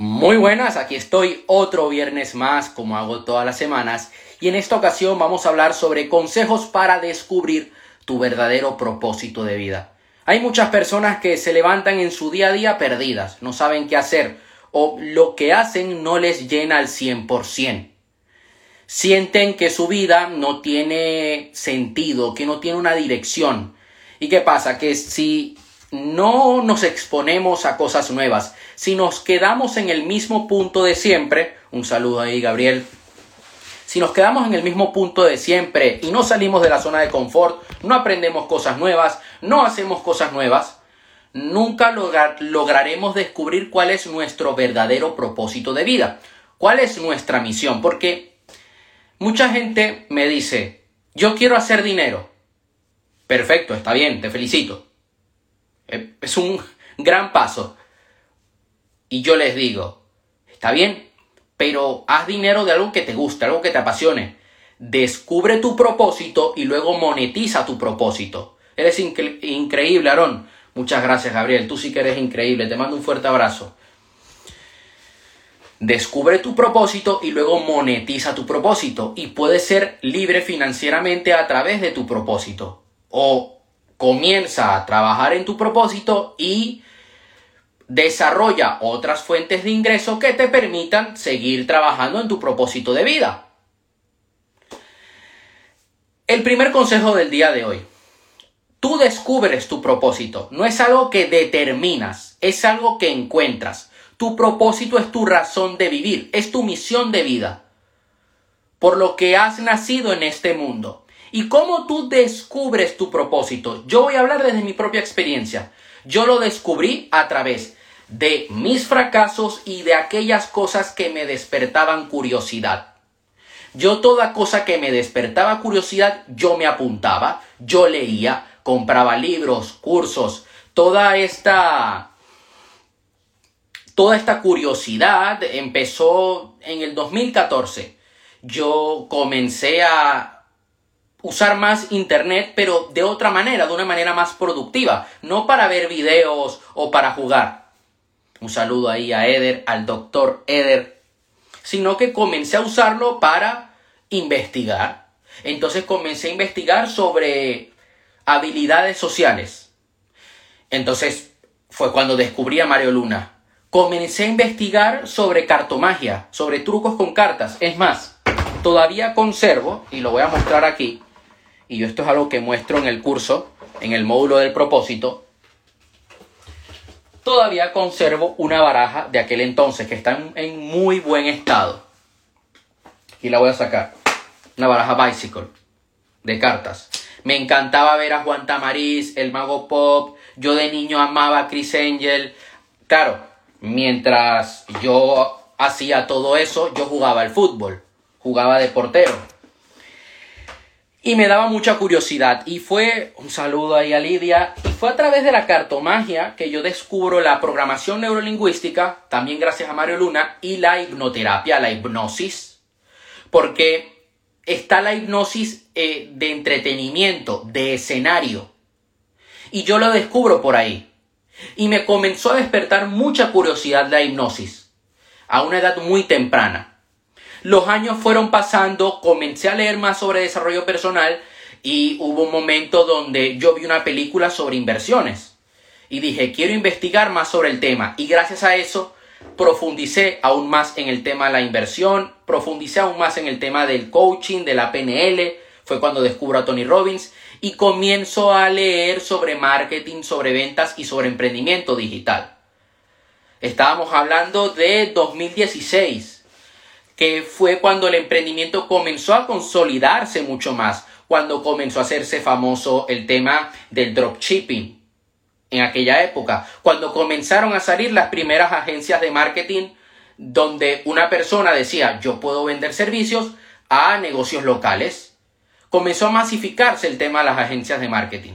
Muy buenas, aquí estoy otro viernes más, como hago todas las semanas, y en esta ocasión vamos a hablar sobre consejos para descubrir tu verdadero propósito de vida. Hay muchas personas que se levantan en su día a día perdidas, no saben qué hacer, o lo que hacen no les llena al 100%. Sienten que su vida no tiene sentido, que no tiene una dirección. ¿Y qué pasa? Que si no nos exponemos a cosas nuevas, si nos quedamos en el mismo punto de siempre, un saludo ahí Gabriel, si nos quedamos en el mismo punto de siempre y no salimos de la zona de confort, no aprendemos cosas nuevas, no hacemos cosas nuevas, nunca lograremos descubrir cuál es nuestro verdadero propósito de vida, cuál es nuestra misión, porque mucha gente me dice, yo quiero hacer dinero. Perfecto, está bien, te felicito. Eh, es un gran paso. Y yo les digo, está bien, pero haz dinero de algo que te guste, algo que te apasione. Descubre tu propósito y luego monetiza tu propósito. Eres increíble, Aarón. Muchas gracias, Gabriel. Tú sí que eres increíble. Te mando un fuerte abrazo. Descubre tu propósito y luego monetiza tu propósito. Y puedes ser libre financieramente a través de tu propósito. O comienza a trabajar en tu propósito y desarrolla otras fuentes de ingreso que te permitan seguir trabajando en tu propósito de vida. El primer consejo del día de hoy. Tú descubres tu propósito. No es algo que determinas, es algo que encuentras. Tu propósito es tu razón de vivir, es tu misión de vida. Por lo que has nacido en este mundo. ¿Y cómo tú descubres tu propósito? Yo voy a hablar desde mi propia experiencia. Yo lo descubrí a través de mis fracasos y de aquellas cosas que me despertaban curiosidad. Yo toda cosa que me despertaba curiosidad, yo me apuntaba, yo leía, compraba libros, cursos, toda esta toda esta curiosidad empezó en el 2014. Yo comencé a usar más internet, pero de otra manera, de una manera más productiva, no para ver videos o para jugar. Un saludo ahí a Eder, al doctor Eder, sino que comencé a usarlo para investigar. Entonces comencé a investigar sobre habilidades sociales. Entonces fue cuando descubrí a Mario Luna. Comencé a investigar sobre cartomagia, sobre trucos con cartas. Es más, todavía conservo, y lo voy a mostrar aquí, y esto es algo que muestro en el curso, en el módulo del propósito, todavía conservo una baraja de aquel entonces que está en, muy buen estado. Y la voy a sacar. Una baraja bicycle de cartas. Me encantaba ver a Juan Tamariz, el mago pop. Yo de niño amaba a Chris Angel. Claro, mientras yo hacía todo eso, yo jugaba al fútbol. Jugaba de portero y me daba mucha curiosidad. Y fue, un saludo ahí a Lidia, y fue a través de la cartomagia que yo descubro la programación neurolingüística, también gracias a Mario Luna, y la hipnoterapia, la hipnosis. Porque está la hipnosis eh, de entretenimiento, de escenario. Y yo lo descubro por ahí. Y me comenzó a despertar mucha curiosidad la hipnosis, a una edad muy temprana. Los años fueron pasando, comencé a leer más sobre desarrollo personal y hubo un momento donde yo vi una película sobre inversiones y dije, quiero investigar más sobre el tema y gracias a eso profundicé aún más en el tema de la inversión, profundicé aún más en el tema del coaching, de la PNL, fue cuando descubro a Tony Robbins y comienzo a leer sobre marketing, sobre ventas y sobre emprendimiento digital. Estábamos hablando de 2016 que fue cuando el emprendimiento comenzó a consolidarse mucho más, cuando comenzó a hacerse famoso el tema del dropshipping en aquella época, cuando comenzaron a salir las primeras agencias de marketing donde una persona decía yo puedo vender servicios a negocios locales. Comenzó a masificarse el tema de las agencias de marketing.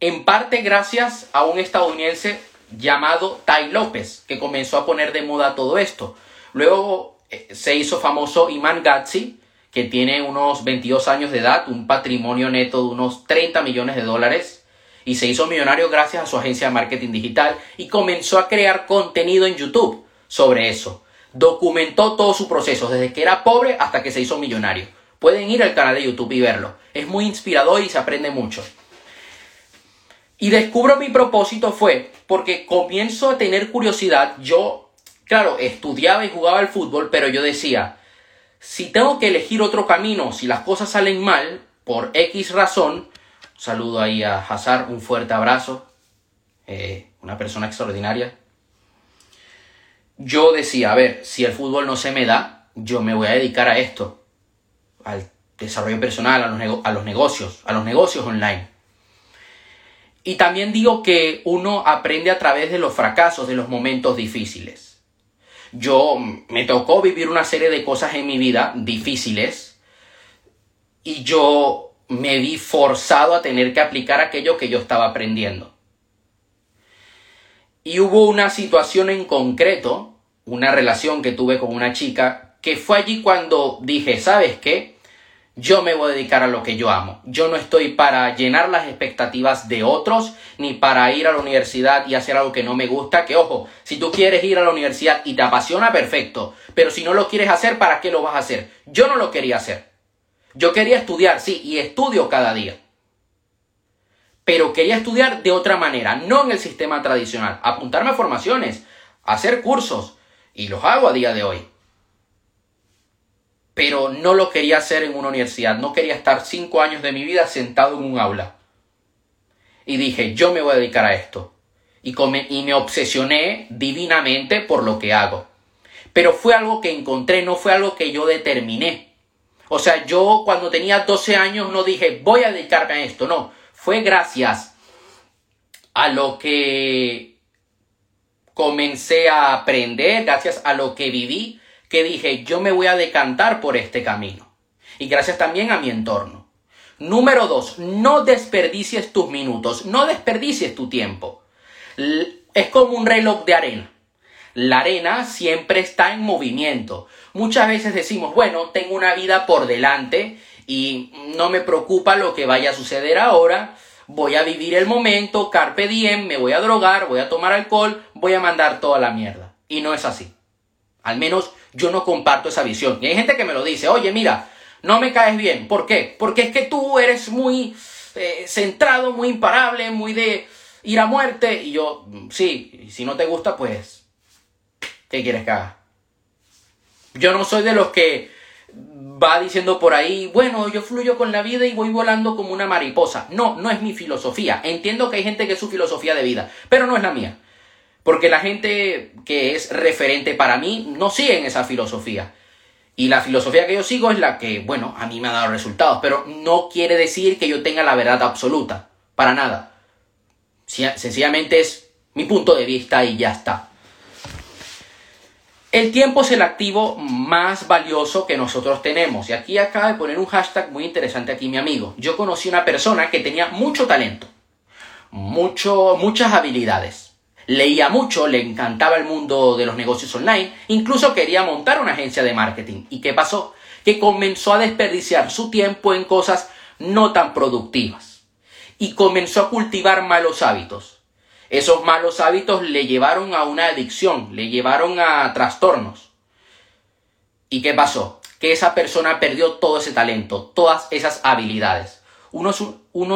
En parte gracias a un estadounidense llamado Ty López, que comenzó a poner de moda todo esto. Luego eh, se hizo famoso Iman Gatsi, que tiene unos 22 años de edad, un patrimonio neto de unos 30 millones de dólares, y se hizo millonario gracias a su agencia de marketing digital y comenzó a crear contenido en YouTube sobre eso. Documentó todo su proceso, desde que era pobre hasta que se hizo millonario. Pueden ir al canal de YouTube y verlo. Es muy inspirador y se aprende mucho. Y descubro mi propósito fue porque comienzo a tener curiosidad. Yo, claro, estudiaba y jugaba al fútbol, pero yo decía, si tengo que elegir otro camino, si las cosas salen mal, por X razón, saludo ahí a Hazard, un fuerte abrazo, eh, una persona extraordinaria. Yo decía, a ver, si el fútbol no se me da, yo me voy a dedicar a esto, al desarrollo personal, a los, a los negocios, a los negocios online. Y también digo que uno aprende a través de los fracasos, de los momentos difíciles. Yo me tocó vivir una serie de cosas en mi vida difíciles y yo me vi forzado a tener que aplicar aquello que yo estaba aprendiendo. Y hubo una situación en concreto, una relación que tuve con una chica, que fue allí cuando dije, ¿sabes qué? Yo me voy a dedicar a lo que yo amo. Yo no estoy para llenar las expectativas de otros, ni para ir a la universidad y hacer algo que no me gusta. Que ojo, si tú quieres ir a la universidad y te apasiona, perfecto. Pero si no lo quieres hacer, ¿para qué lo vas a hacer? Yo no lo quería hacer. Yo quería estudiar, sí, y estudio cada día. Pero quería estudiar de otra manera, no en el sistema tradicional. Apuntarme a formaciones, hacer cursos, y los hago a día de hoy. Pero no lo quería hacer en una universidad, no quería estar cinco años de mi vida sentado en un aula. Y dije, yo me voy a dedicar a esto. Y, y me obsesioné divinamente por lo que hago. Pero fue algo que encontré, no fue algo que yo determiné. O sea, yo cuando tenía 12 años no dije, voy a dedicarme a esto, no. Fue gracias a lo que comencé a aprender, gracias a lo que viví, que dije, yo me voy a decantar por este camino. Y gracias también a mi entorno. Número dos, no desperdicies tus minutos, no desperdicies tu tiempo. Es como un reloj de arena. La arena siempre está en movimiento. Muchas veces decimos, bueno, tengo una vida por delante y no me preocupa lo que vaya a suceder ahora. Voy a vivir el momento, carpe diem, me voy a drogar, voy a tomar alcohol, voy a mandar toda la mierda. Y no es así. Al menos yo no comparto esa visión. Y hay gente que me lo dice, oye, mira, no me caes bien. ¿Por qué? Porque es que tú eres muy eh, centrado, muy imparable, muy de ir a muerte. Y yo, sí, si no te gusta, pues ¿Qué quieres que haga? Yo no soy de los que va diciendo por ahí, bueno, yo fluyo con la vida y voy volando como una mariposa. No, no es mi filosofía. Entiendo que hay gente que es su filosofía de vida, pero no es la mía. Porque la gente que es referente para mí no sigue en esa filosofía. Y la filosofía que yo sigo es la que, bueno, a mí me ha dado resultados, pero no quiere decir que yo tenga la verdad absoluta. Para nada. Sencillamente es mi punto de vista y ya está. El tiempo es el activo más valioso que nosotros tenemos. Y aquí acaba de poner un hashtag muy interesante aquí mi amigo. Yo conocí una persona que tenía mucho talento, mucho, muchas habilidades. Leía mucho, le encantaba el mundo de los negocios online, incluso quería montar una agencia de marketing. ¿Y qué pasó? Que comenzó a desperdiciar su tiempo en cosas no tan productivas. Y comenzó a cultivar malos hábitos esos malos hábitos le llevaron a una adicción, le llevaron a trastornos. ¿Y qué pasó? Que esa persona perdió todo ese talento, todas esas habilidades. Uno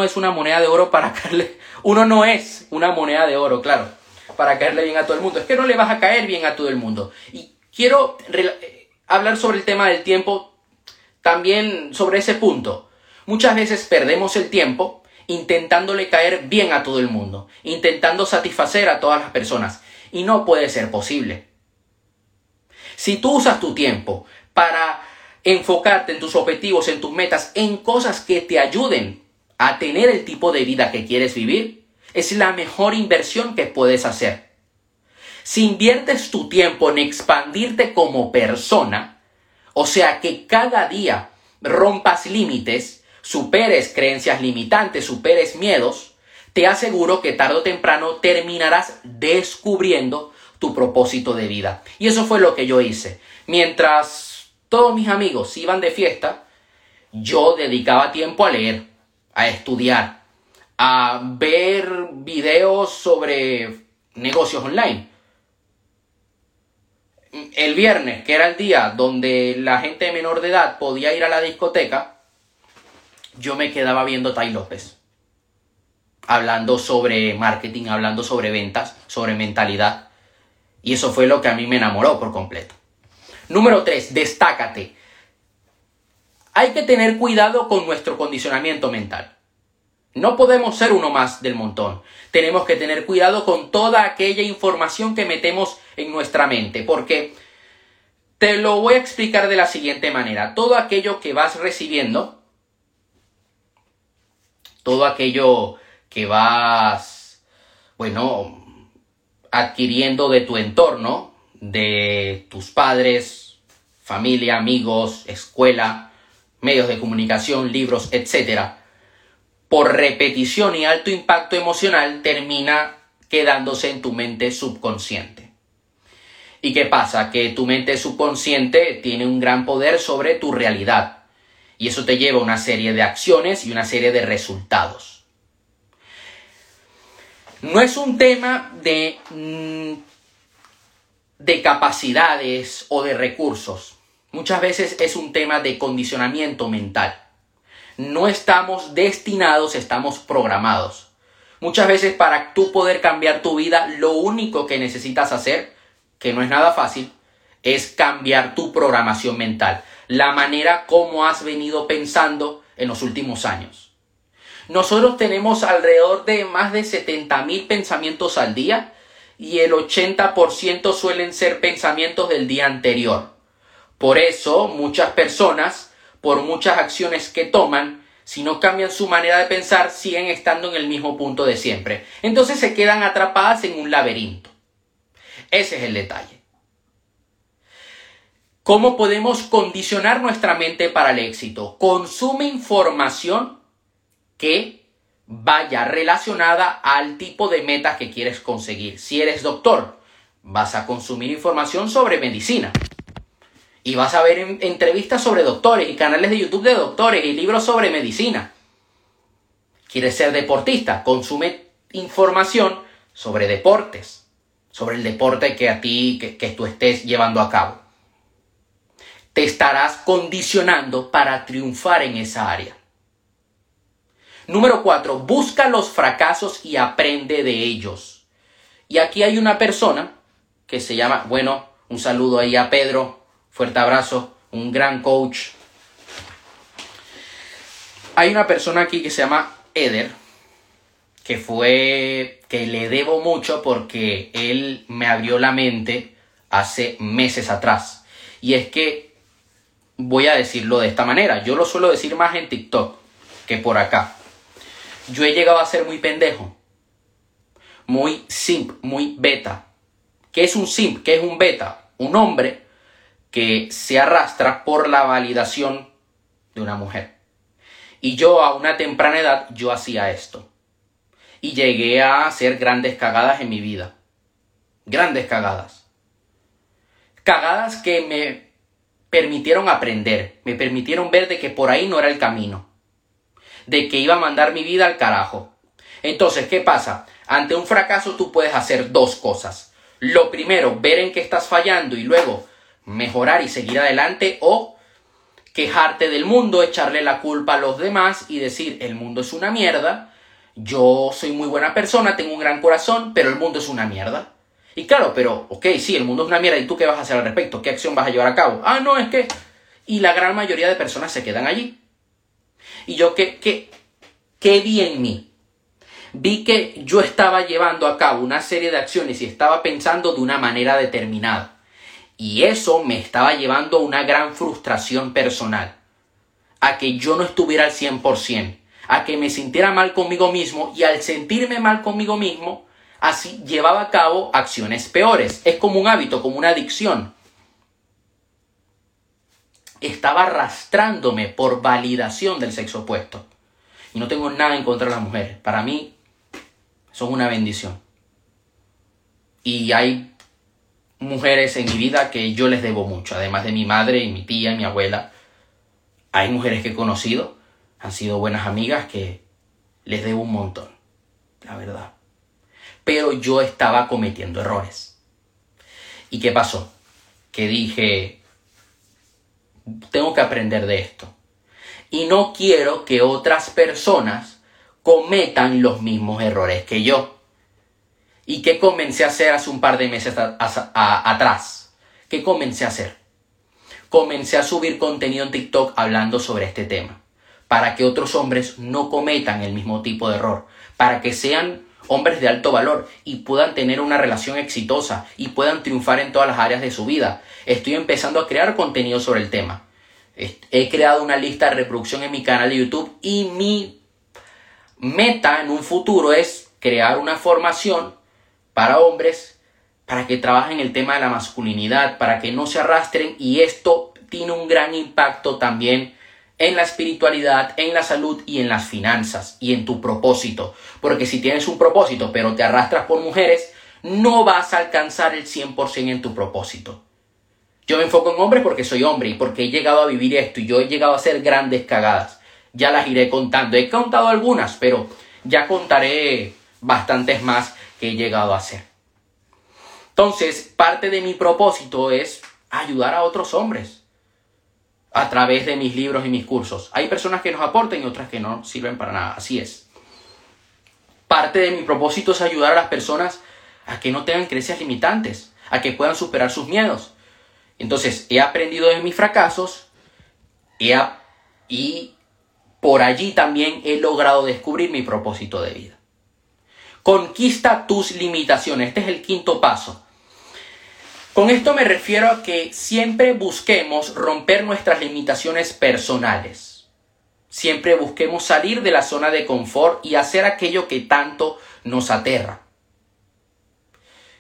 es, una moneda de oro para caerle... Uno no es una moneda de oro, claro, para caerle bien a todo el mundo. Es que no le vas a caer bien a todo el mundo. Y quiero eh, hablar sobre el tema del tiempo, también sobre ese punto. Muchas veces perdemos el tiempo intentándole caer bien a todo el mundo, intentando satisfacer a todas las personas. Y no puede ser posible. Si tú usas tu tiempo para enfocarte en tus objetivos, en tus metas, en cosas que te ayuden a tener el tipo de vida que quieres vivir, es la mejor inversión que puedes hacer. Si inviertes tu tiempo en expandirte como persona, o sea que cada día rompas límites, superes creencias limitantes, superes miedos, te aseguro que tarde o temprano terminarás descubriendo tu propósito de vida. Y eso fue lo que yo hice. Mientras todos mis amigos iban de fiesta, yo dedicaba tiempo a leer, a estudiar, a ver videos sobre negocios online. El viernes, que era el día donde la gente menor de edad podía ir a la discoteca, yo me quedaba viendo Tai López. Hablando sobre marketing, hablando sobre ventas, sobre mentalidad. Y eso fue lo que a mí me enamoró por completo. Número 3, destácate. Hay que tener cuidado con nuestro condicionamiento mental. No podemos ser uno más del montón. Tenemos que tener cuidado con toda aquella información que metemos en nuestra mente, porque te lo voy a explicar de la siguiente manera. Todo aquello que vas recibiendo, todo aquello que vas, bueno, adquiriendo de tu entorno, de tus padres, familia, amigos, escuela, medios de comunicación, libros, etc., por repetición y alto impacto emocional termina quedándose en tu mente subconsciente. ¿Y qué pasa? Que tu mente subconsciente tiene un gran poder sobre tu realidad. Y eso te lleva a una serie de acciones y una serie de resultados. No es un tema de, mm, de capacidades o de recursos. Muchas veces es un tema de condicionamiento mental no estamos destinados, estamos programados. Muchas veces para tú poder cambiar tu vida, lo único que necesitas hacer, que no es nada fácil, es cambiar tu programación mental, la manera como has venido pensando en los últimos años. Nosotros tenemos alrededor de más de 70.000 pensamientos al día y el 80% suelen ser pensamientos del día anterior. Por eso muchas personas por muchas acciones que toman, si no cambian su manera de pensar, siguen estando en el mismo punto de siempre. Entonces se quedan atrapadas en un laberinto. Ese es el detalle. ¿Cómo podemos condicionar nuestra mente para el éxito? Consume información que vaya relacionada al tipo de metas que quieres conseguir. Si eres doctor, vas a consumir información sobre medicina. Y vas a ver entrevistas sobre doctores y canales de YouTube de doctores y libros sobre medicina. ¿Quieres ser deportista? Consume información sobre deportes, sobre el deporte que a ti, que, que tú estés llevando a cabo. Te estarás condicionando para triunfar en esa área. Número 4. Busca los fracasos y aprende de ellos. Y aquí hay una persona que se llama, bueno, un saludo ahí a Pedro, Fuerte abrazo, un gran coach. Hay una persona aquí que se llama Eder, que fue, que le debo mucho porque él me abrió la mente hace meses atrás. Y es que voy a decirlo de esta manera. Yo lo suelo decir más en TikTok que por acá. Yo he llegado a ser muy pendejo. Muy simp, muy beta. ¿Qué es un simp? ¿Qué es un beta? Un hombre que se arrastra por la validación de una mujer. Y yo a una temprana edad yo hacía esto. Y llegué a hacer grandes cagadas en mi vida. Grandes cagadas. Cagadas que me permitieron aprender, me permitieron ver de que por ahí no era el camino. De que iba a mandar mi vida al carajo. Entonces, ¿qué pasa? Ante un fracaso tú puedes hacer dos cosas. Lo primero, ver en qué estás fallando y luego mejorar y seguir adelante o quejarte del mundo, echarle la culpa a los demás y decir el mundo es una mierda, yo soy muy buena persona, tengo un gran corazón, pero el mundo es una mierda. Y claro, pero, ok, sí, el mundo es una mierda, ¿y tú qué vas a hacer al respecto? ¿Qué acción vas a llevar a cabo? Ah, no, es que... Y la gran mayoría de personas se quedan allí. Y yo, ¿qué, qué, qué vi en mí? Vi que yo estaba llevando a cabo una serie de acciones y estaba pensando de una manera determinada. Y eso me estaba llevando a una gran frustración personal, a que yo no estuviera al 100%, a que me sintiera mal conmigo mismo y al sentirme mal conmigo mismo, así llevaba a cabo acciones peores. Es como un hábito, como una adicción. Estaba arrastrándome por validación del sexo opuesto. Y no tengo nada en contra de las mujeres. Para mí son una bendición. Y hay mujeres en mi vida que yo les debo mucho, además de mi madre y mi tía y mi abuela. Hay mujeres que he conocido, han sido buenas amigas que Les debo un montón, la verdad. Pero yo estaba cometiendo errores. ¿Y qué pasó? Que dije, tengo que aprender de esto. Y no quiero que otras personas cometan los mismos errores que yo. ¿Y qué comencé a hacer hace un par de meses atrás? ¿Qué comencé a hacer? Comencé a subir contenido en TikTok hablando sobre este tema, para que otros hombres no cometan el mismo tipo de error, para que sean hombres de alto valor y puedan tener una relación exitosa y puedan triunfar en todas las áreas de su vida. Estoy empezando a crear contenido sobre el tema. He creado una lista de reproducción en mi canal de YouTube y mi meta en un futuro es crear una formación para hombres para que trabajen el tema de la masculinidad, para que no se arrastren y esto tiene un gran impacto también en la espiritualidad, en la salud y en las finanzas y en tu propósito. Porque si tienes un propósito pero te arrastras por mujeres, no vas a alcanzar el 100% en tu propósito. Yo me enfoco en hombres porque soy hombre y porque he llegado a vivir esto y yo he llegado a hacer grandes cagadas. Ya las iré contando. He contado algunas, pero ya contaré bastantes más que he llegado a hacer. Entonces, parte de mi propósito es ayudar a otros hombres a través de mis libros y mis cursos. Hay personas que nos aportan y otras que no sirven para nada. Así es. Parte de mi propósito es ayudar a las personas a que no tengan creencias limitantes, a que puedan superar sus miedos. Entonces, he aprendido de mis fracasos y por allí también he logrado descubrir mi propósito de vida. Conquista tus limitaciones. Este es el quinto paso. Con esto me refiero a que siempre busquemos romper nuestras limitaciones personales. Siempre busquemos salir de la zona de confort y hacer aquello que tanto nos aterra.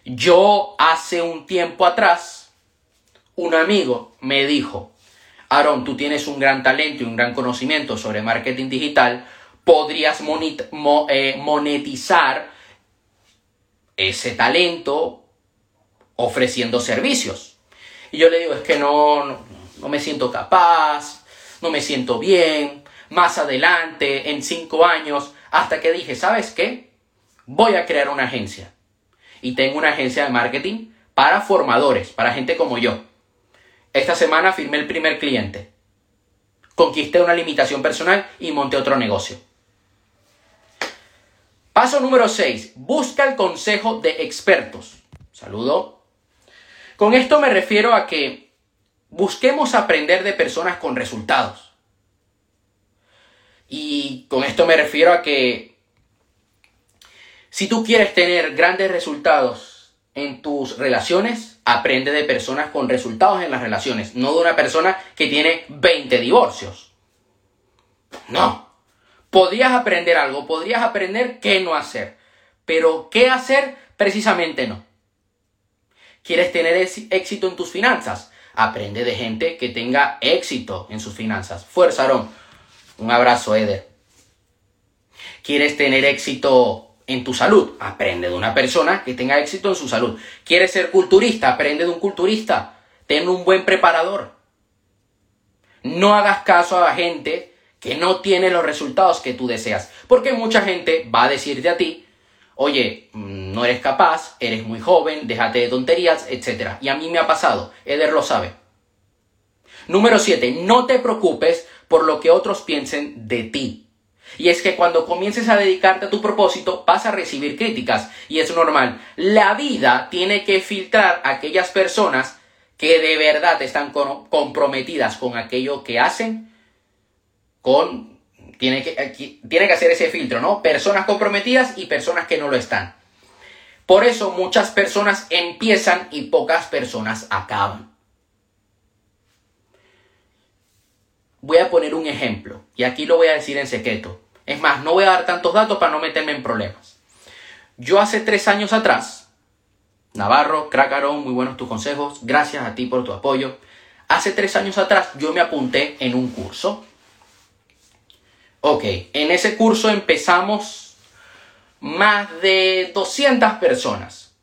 Yo hace un tiempo atrás, un amigo me dijo, Aaron, tú tienes un gran talento y un gran conocimiento sobre marketing digital, podrías eh, monetizar ese talento ofreciendo servicios. Y yo le digo, es que no, no, me siento capaz, no me siento bien, más adelante, en cinco años, hasta que dije, ¿sabes qué? Voy a crear una agencia. Y tengo una agencia de marketing para formadores, para gente como yo. Esta semana firmé el primer cliente. Conquisté una limitación personal y monté otro negocio. Paso número 6. Busca el consejo de expertos. Saludo. Con esto me refiero a que busquemos aprender de personas con resultados. Y con esto me refiero a que si tú quieres tener grandes resultados en tus relaciones, aprende de personas con resultados en las relaciones, no de una persona que tiene 20 divorcios. No. Podrías aprender algo, podrías aprender qué no hacer, pero qué hacer precisamente no. ¿Quieres tener éxito en tus finanzas? Aprende de gente que tenga éxito en sus finanzas. Fuerza, Aaron. Un abrazo, Eder. ¿Quieres tener éxito en tu salud? Aprende de una persona que tenga éxito en su salud. ¿Quieres ser culturista? Aprende de un culturista. Ten un buen preparador. No hagas caso a la gente que no tiene los resultados que tú deseas. Porque mucha gente va a decirte a ti, oye, mm, no eres capaz, eres muy joven, déjate de tonterías, etc. Y a mí me ha pasado, Eder lo sabe. Número 7, no te preocupes por lo que otros piensen de ti. Y es que cuando comiences a dedicarte a tu propósito vas a recibir críticas y es normal. La vida tiene que filtrar a aquellas personas que de verdad están comprometidas con aquello que hacen con tiene que, tiene que hacer ese filtro, ¿no? Personas comprometidas y personas que no lo están. Por eso muchas personas empiezan y pocas personas acaban. Voy a poner un ejemplo y aquí lo voy a decir en secreto. Es más, no voy a dar tantos datos para no meterme en problemas. Yo hace tres años atrás, Navarro, Crácaro, muy buenos tus consejos, gracias a ti por tu apoyo. Hace tres años atrás yo me apunté en un curso Ok, en ese curso empezamos más de 200 personas.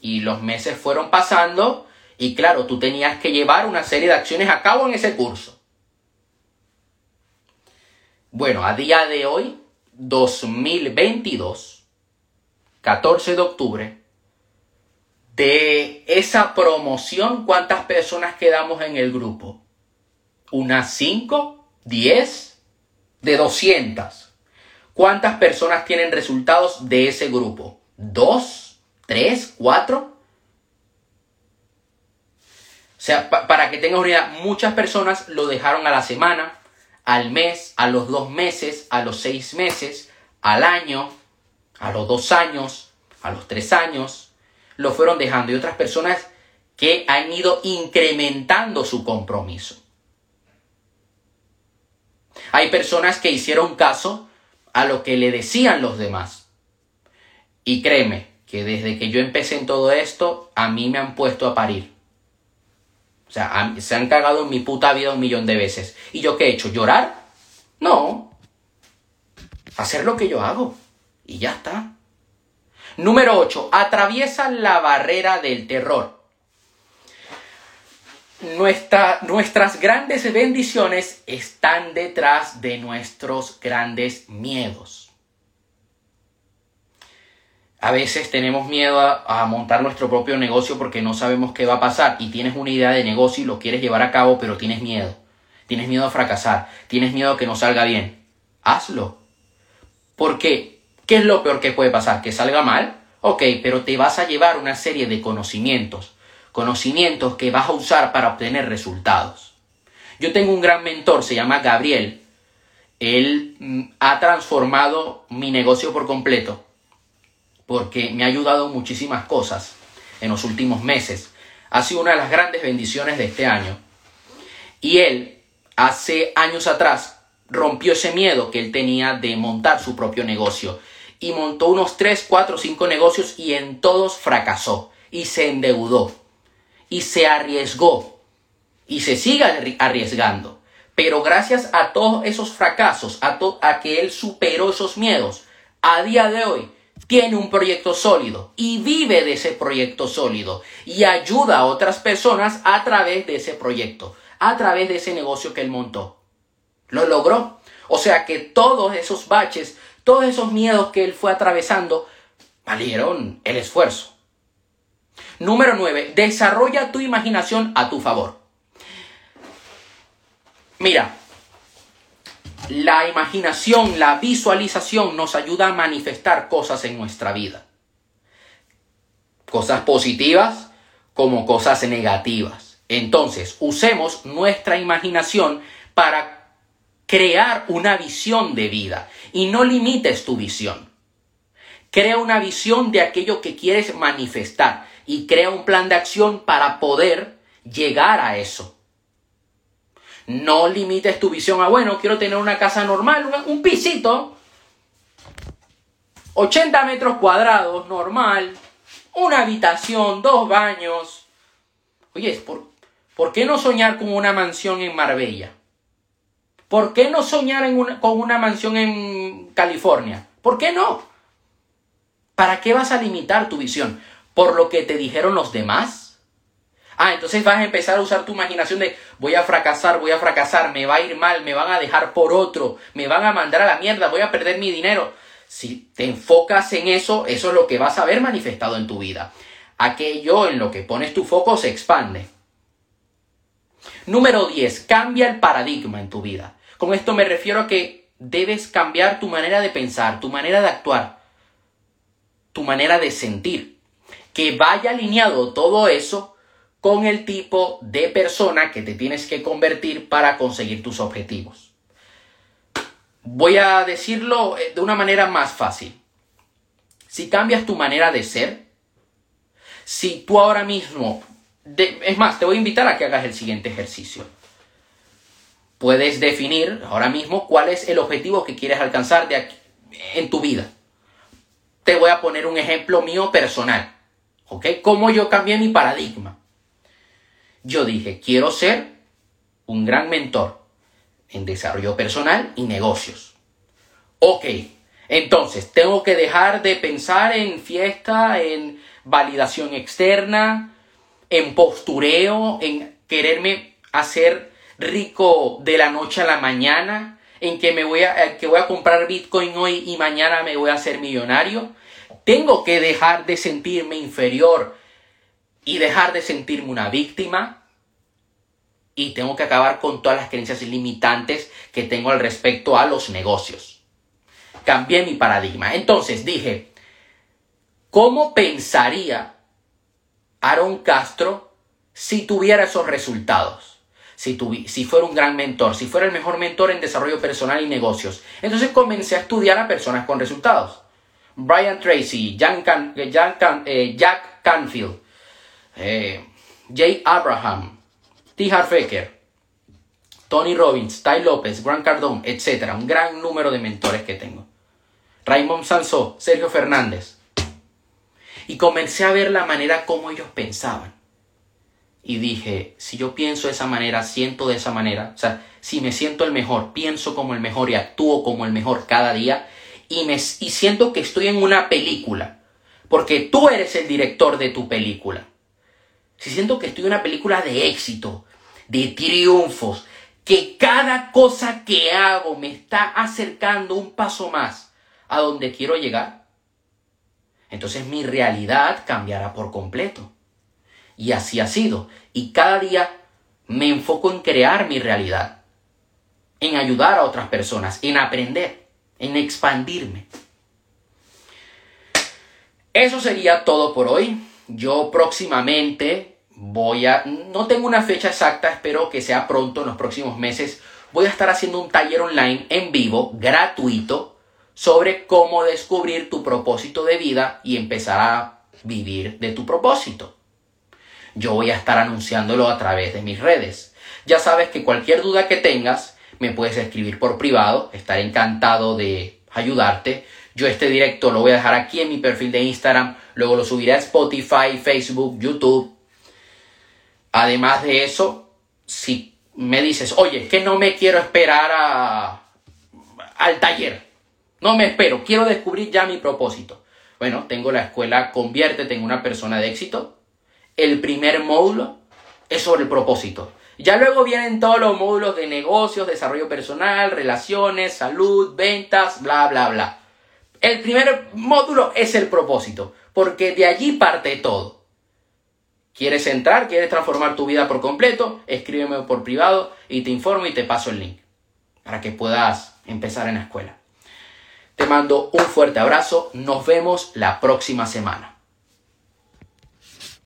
Y los meses fueron pasando y claro, tú tenías que llevar una serie de acciones a cabo en ese curso. Bueno, a día de hoy 2022, 14 de octubre, de esa promoción, ¿cuántas personas quedamos en el grupo? ¿Unas 5? ¿10? De 200. ¿Cuántas personas tienen resultados de ese grupo? ¿Dos? ¿Tres? ¿Cuatro? O sea, para que tengas una idea, muchas personas lo dejaron a la semana, al mes, a los dos meses, a los seis meses, al año, a los dos años, a los tres años, lo fueron dejando. Y otras personas que han ido incrementando su compromiso. Hay personas que hicieron caso a lo que le decían los demás. Y créeme que desde que yo empecé en todo esto, a mí me han puesto a parir. O sea, se han cagado en mi puta vida un millón de veces. ¿Y yo qué he hecho? ¿Llorar? No. Hacer lo que yo hago. Y ya está. Número 8. Atraviesa la barrera del terror. Nuestras grandes bendiciones están detrás de nuestros grandes miedos. A veces tenemos miedo a, montar nuestro propio negocio porque no sabemos qué va a pasar y tienes una idea de negocio y lo quieres llevar a cabo, pero tienes miedo. Tienes miedo a fracasar, tienes miedo a que no salga bien. Hazlo. ¿Por qué? ¿Qué es lo peor que puede pasar? ¿Que salga mal? Ok, pero te vas a llevar una serie de conocimientos. Conocimientos que vas a usar para obtener resultados. Yo tengo un gran mentor, se llama Gabriel. Él mm, ha transformado mi negocio por completo porque me ha ayudado muchísimas cosas en los últimos meses. Ha sido una de las grandes bendiciones de este año. Y él, hace años atrás, rompió ese miedo que él tenía de montar su propio negocio. Y montó unos 3, 4, 5 negocios y en todos fracasó. Y se endeudó. Y se arriesgó. Y se sigue arriesgando. Pero gracias a todos esos fracasos, a, a que él superó esos miedos, a día de hoy tiene un proyecto sólido y vive de ese proyecto sólido y ayuda a otras personas a través de ese proyecto, a través de ese negocio que él montó. Lo logró. O sea que todos esos baches, todos esos miedos que él fue atravesando, valieron el esfuerzo. Número 9. Desarrolla tu imaginación a tu favor. Mira, la imaginación, la visualización nos ayuda a manifestar cosas en nuestra vida. Cosas positivas como cosas negativas. Entonces, usemos nuestra imaginación para crear una visión de vida y no limites tu visión. Crea una visión de aquello que quieres manifestar y crea un plan de acción para poder llegar a eso. No limites tu visión a, bueno, quiero tener una casa normal, un, pisito, 80 metros cuadrados, normal, una habitación, dos baños. Oye, ¿por, ¿por qué no soñar con una mansión en Marbella? ¿Por qué no soñar con una mansión en California? ¿Por qué no? ¿Para qué vas a limitar tu visión? ¿Por lo que te dijeron los demás? Ah, entonces vas a empezar a usar tu imaginación de voy a fracasar, voy a fracasar, me va a ir mal, me van a dejar por otro, me van a mandar a la mierda, voy a perder mi dinero. Si te enfocas en eso, eso es lo que vas a ver manifestado en tu vida. Aquello en lo que pones tu foco se expande. Número 10. Cambia el paradigma en tu vida. Con esto me refiero a que debes cambiar tu manera de pensar, tu manera de actuar, tu manera de sentir. Que vaya alineado todo eso con el tipo de persona que te tienes que convertir para conseguir tus objetivos. Voy a decirlo eh, de una manera más fácil. Si cambias tu manera de ser, si tú ahora mismo, es más, te voy a invitar a que hagas el siguiente ejercicio. Puedes definir ahora mismo cuál es el objetivo que quieres alcanzar de en tu vida. Te voy a poner un ejemplo mío personal. ¿Ok? Cómo yo cambié mi paradigma yo dije, quiero ser un gran mentor en desarrollo personal y negocios. Ok, entonces tengo que dejar de pensar en fiesta, en validación externa, en postureo, en quererme hacer rico de la noche a la mañana, en que me voy a, que voy a comprar Bitcoin hoy y mañana me voy a hacer millonario. Tengo que dejar de sentirme inferior y dejar de sentirme una víctima. Y tengo que acabar con todas las creencias limitantes que tengo al respecto a los negocios. Cambié mi paradigma. Entonces dije, ¿cómo pensaría Aaron Castro si tuviera esos resultados? Si, si fuera un gran mentor, si fuera el mejor mentor en desarrollo personal y negocios. Entonces comencé a estudiar a personas con resultados. Brian Tracy, eh, Jack Canfield, eh, Jay Abraham, T. Harfaker, Tony Robbins, Ty López, Grant Cardone, etc. Un gran número de mentores que tengo. Raymond Sansó, Sergio Fernández. Y comencé a ver la manera como ellos pensaban. Y dije, si yo pienso de esa manera, siento de esa manera, o sea, si me siento el mejor, pienso como el mejor y actúo como el mejor cada día, y, me, siento que estoy en una película, porque tú eres el director de tu película. Si siento que estoy en una película de éxito, de triunfos, que cada cosa que hago me está acercando un paso más a donde quiero llegar, entonces mi realidad cambiará por completo. Y así ha sido. Y cada día me enfoco en crear mi realidad, en ayudar a otras personas, en aprender, en expandirme. Eso sería todo por hoy. Yo próximamente voy a, no tengo una fecha exacta, espero que sea pronto, en los próximos meses, voy a estar haciendo un taller online en vivo, gratuito, sobre cómo descubrir tu propósito de vida y empezar a vivir de tu propósito. Yo voy a estar anunciándolo a través de mis redes. Ya sabes que cualquier duda que tengas, me puedes escribir por privado, estaré encantado de ayudarte. Yo este directo lo voy a dejar aquí en mi perfil de Instagram, luego lo subiré a Spotify, Facebook, YouTube. Además de eso, si me dices, oye, que no me quiero esperar a, al taller, no me espero, quiero descubrir ya mi propósito. Bueno, tengo la escuela Conviértete en una persona de éxito. El primer módulo es sobre el propósito. Ya luego vienen todos los módulos de negocios, desarrollo personal, relaciones, salud, ventas, bla, bla, bla. El primer módulo es el propósito, porque de allí parte todo. ¿Quieres entrar? ¿Quieres transformar tu vida por completo? Escríbeme por privado y te informo y te paso el link para que puedas empezar en la escuela. Te mando un fuerte abrazo. Nos vemos la próxima semana.